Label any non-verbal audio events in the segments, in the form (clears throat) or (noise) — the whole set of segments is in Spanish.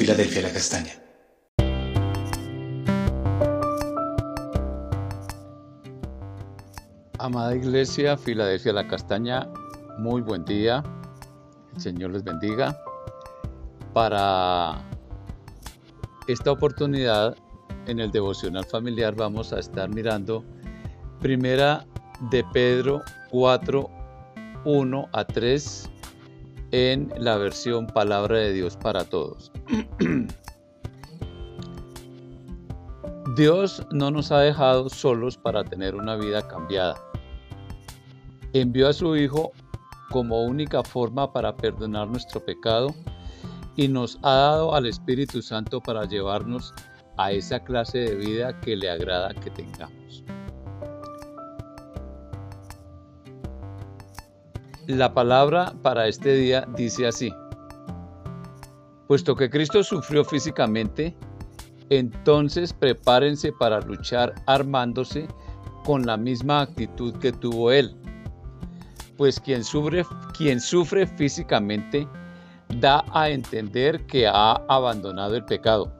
Filadelfia La Castaña. Amada Iglesia Filadelfia La Castaña, muy buen día. El Señor les bendiga. Para esta oportunidad en el devocional familiar vamos a estar mirando primera de Pedro 4, 1 a 3 en la versión Palabra de Dios para Todos. (clears throat) Dios no nos ha dejado solos para tener una vida cambiada. Envió a su Hijo como única forma para perdonar nuestro pecado y nos ha dado al Espíritu Santo para llevarnos a esa clase de vida que le agrada que tengamos. La palabra para este día dice así, puesto que Cristo sufrió físicamente, entonces prepárense para luchar armándose con la misma actitud que tuvo Él. Pues quien sufre, quien sufre físicamente da a entender que ha abandonado el pecado.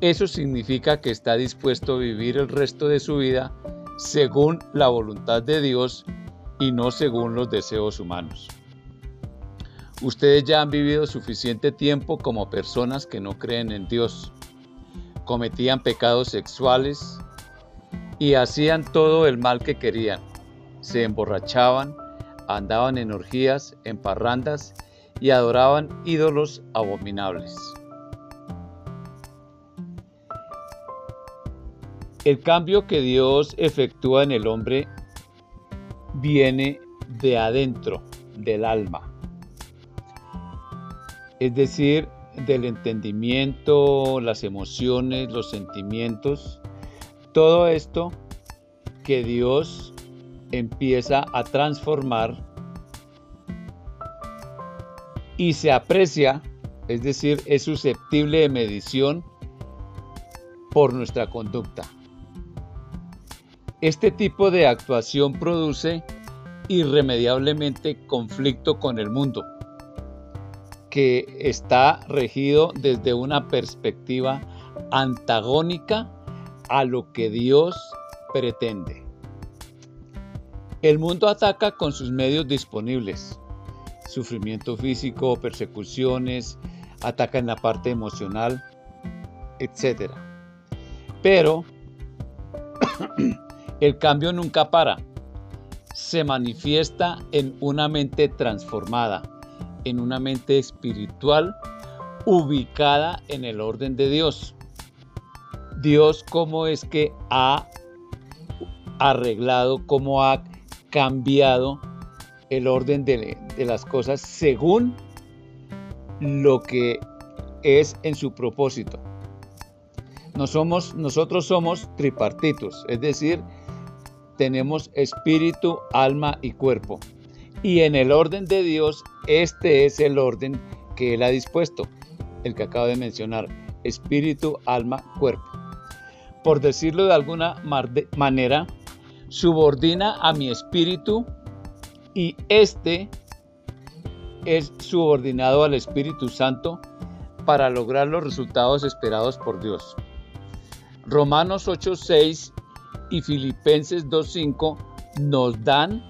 Eso significa que está dispuesto a vivir el resto de su vida según la voluntad de Dios y no según los deseos humanos. Ustedes ya han vivido suficiente tiempo como personas que no creen en Dios, cometían pecados sexuales y hacían todo el mal que querían. Se emborrachaban, andaban en orgías, en parrandas y adoraban ídolos abominables. El cambio que Dios efectúa en el hombre viene de adentro, del alma. Es decir, del entendimiento, las emociones, los sentimientos, todo esto que Dios empieza a transformar y se aprecia, es decir, es susceptible de medición por nuestra conducta. Este tipo de actuación produce irremediablemente conflicto con el mundo, que está regido desde una perspectiva antagónica a lo que Dios pretende. El mundo ataca con sus medios disponibles, sufrimiento físico, persecuciones, ataca en la parte emocional, etc. Pero (coughs) El cambio nunca para. Se manifiesta en una mente transformada, en una mente espiritual ubicada en el orden de Dios. Dios cómo es que ha arreglado, cómo ha cambiado el orden de, las cosas según lo que es en su propósito. somos, nosotros somos tripartitos, es decir, tenemos espíritu, alma y cuerpo. Y en el orden de Dios, este es el orden que Él ha dispuesto, el que acabo de mencionar, espíritu, alma, cuerpo. Por decirlo de alguna manera, subordina a mi espíritu y este es subordinado al Espíritu Santo para lograr los resultados esperados por Dios. Romanos 8:6 y Filipenses 2.5 nos dan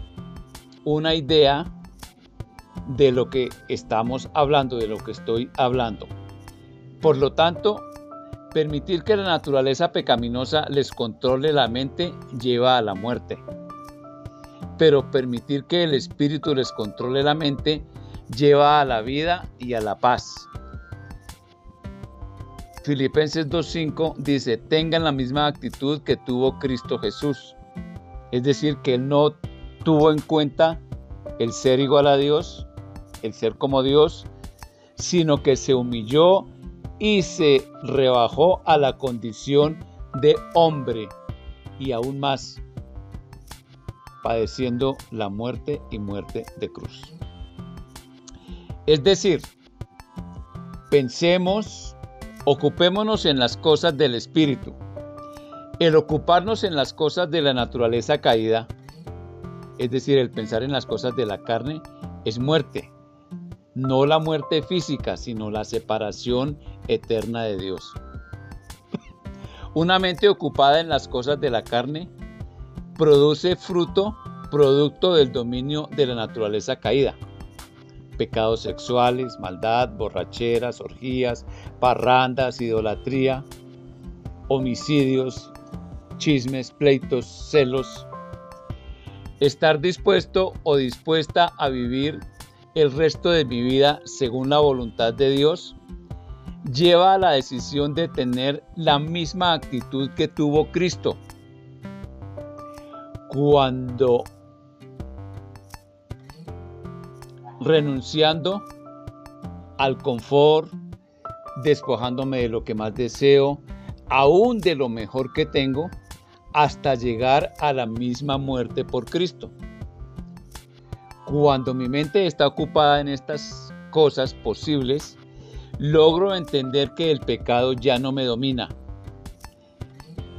una idea de lo que estamos hablando, de lo que estoy hablando. Por lo tanto, permitir que la naturaleza pecaminosa les controle la mente lleva a la muerte. Pero permitir que el espíritu les controle la mente lleva a la vida y a la paz. Filipenses 2.5 dice, tengan la misma actitud que tuvo Cristo Jesús. Es decir, que no tuvo en cuenta el ser igual a Dios, el ser como Dios, sino que se humilló y se rebajó a la condición de hombre y aún más, padeciendo la muerte y muerte de cruz. Es decir, pensemos Ocupémonos en las cosas del Espíritu. El ocuparnos en las cosas de la naturaleza caída, es decir, el pensar en las cosas de la carne, es muerte. no la muerte física, sino la separación eterna de Dios. Una mente ocupada en las cosas de la carne produce fruto, producto del dominio de la naturaleza caída. Pecados sexuales, maldad, borracheras, orgías, parrandas, idolatría, homicidios, chismes, pleitos, celos. Estar dispuesto o dispuesta a vivir el resto de mi vida según la voluntad de Dios lleva a la decisión de tener la misma actitud que tuvo Cristo. Cuando renunciando al confort, despojándome de lo que más deseo, aún de lo mejor que tengo, hasta llegar a la misma muerte por Cristo. Cuando mi mente está ocupada en estas cosas posibles, logro entender que el pecado ya no me domina.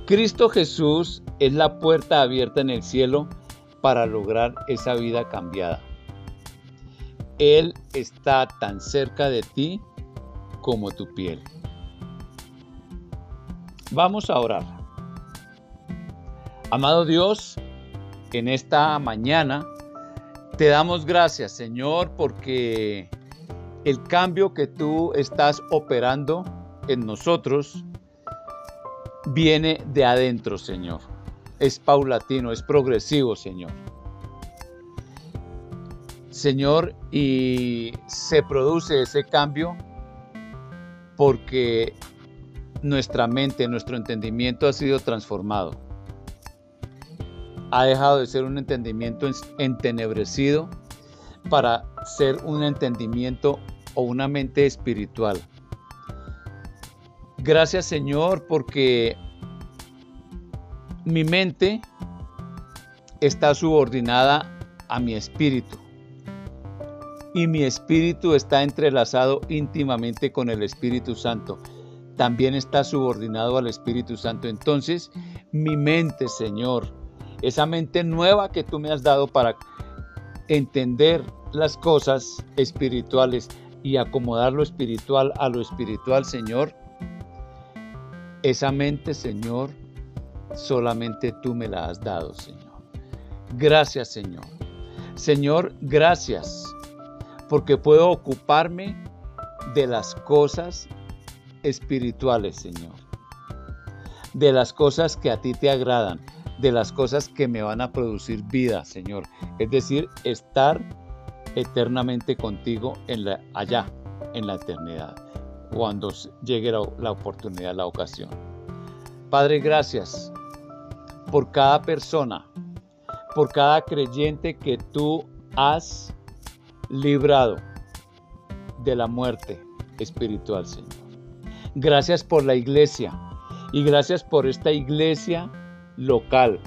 Cristo Jesús es la puerta abierta en el cielo para lograr esa vida cambiada. Él está tan cerca de ti como tu piel. Vamos a orar. Amado Dios, en esta mañana te damos gracias, Señor, porque el cambio que tú estás operando en nosotros viene de adentro, Señor. Es paulatino, es progresivo, Señor. Señor, y se produce ese cambio porque nuestra mente, nuestro entendimiento ha sido transformado. Ha dejado de ser un entendimiento entenebrecido para ser un entendimiento o una mente espiritual. Gracias Señor porque mi mente está subordinada a mi espíritu y mi espíritu está entrelazado íntimamente con el Espíritu Santo. También está subordinado al Espíritu Santo. Entonces, mi mente, Señor, esa mente nueva que tú me has dado para entender las cosas espirituales y acomodar lo espiritual a lo espiritual, Señor, esa mente, Señor, solamente tú me la has dado, Señor. Gracias, Señor. Señor, gracias, porque puedo ocuparme de las cosas espirituales, Señor. De las cosas que a ti te agradan, de las cosas que me van a producir vida, Señor. Es decir, estar eternamente contigo en la, allá, en la eternidad, cuando llegue la, la oportunidad, la ocasión. Padre, gracias por cada persona, por cada creyente que tú has librado de la muerte espiritual, Señor. Gracias por la iglesia y gracias por esta iglesia local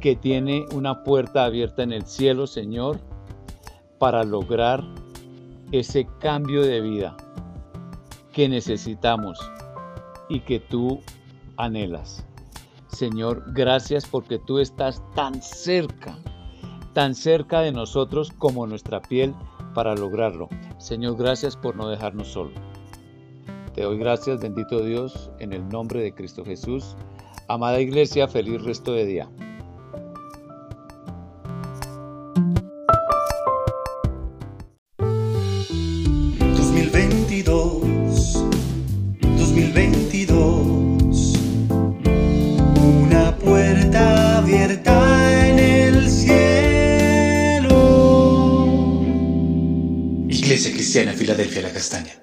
que tiene una puerta abierta en el cielo, Señor, para lograr ese cambio de vida que necesitamos y que tú anhelas. Señor, gracias porque tú estás tan cerca, tan cerca de nosotros como nuestra piel para lograrlo. Señor, gracias por no dejarnos solos. Te doy gracias, bendito Dios, en el nombre de Cristo Jesús. Amada iglesia, feliz resto de día. 2022. Una puerta abierta en el cielo. Iglesia Cristiana Filadelfia La Castaña.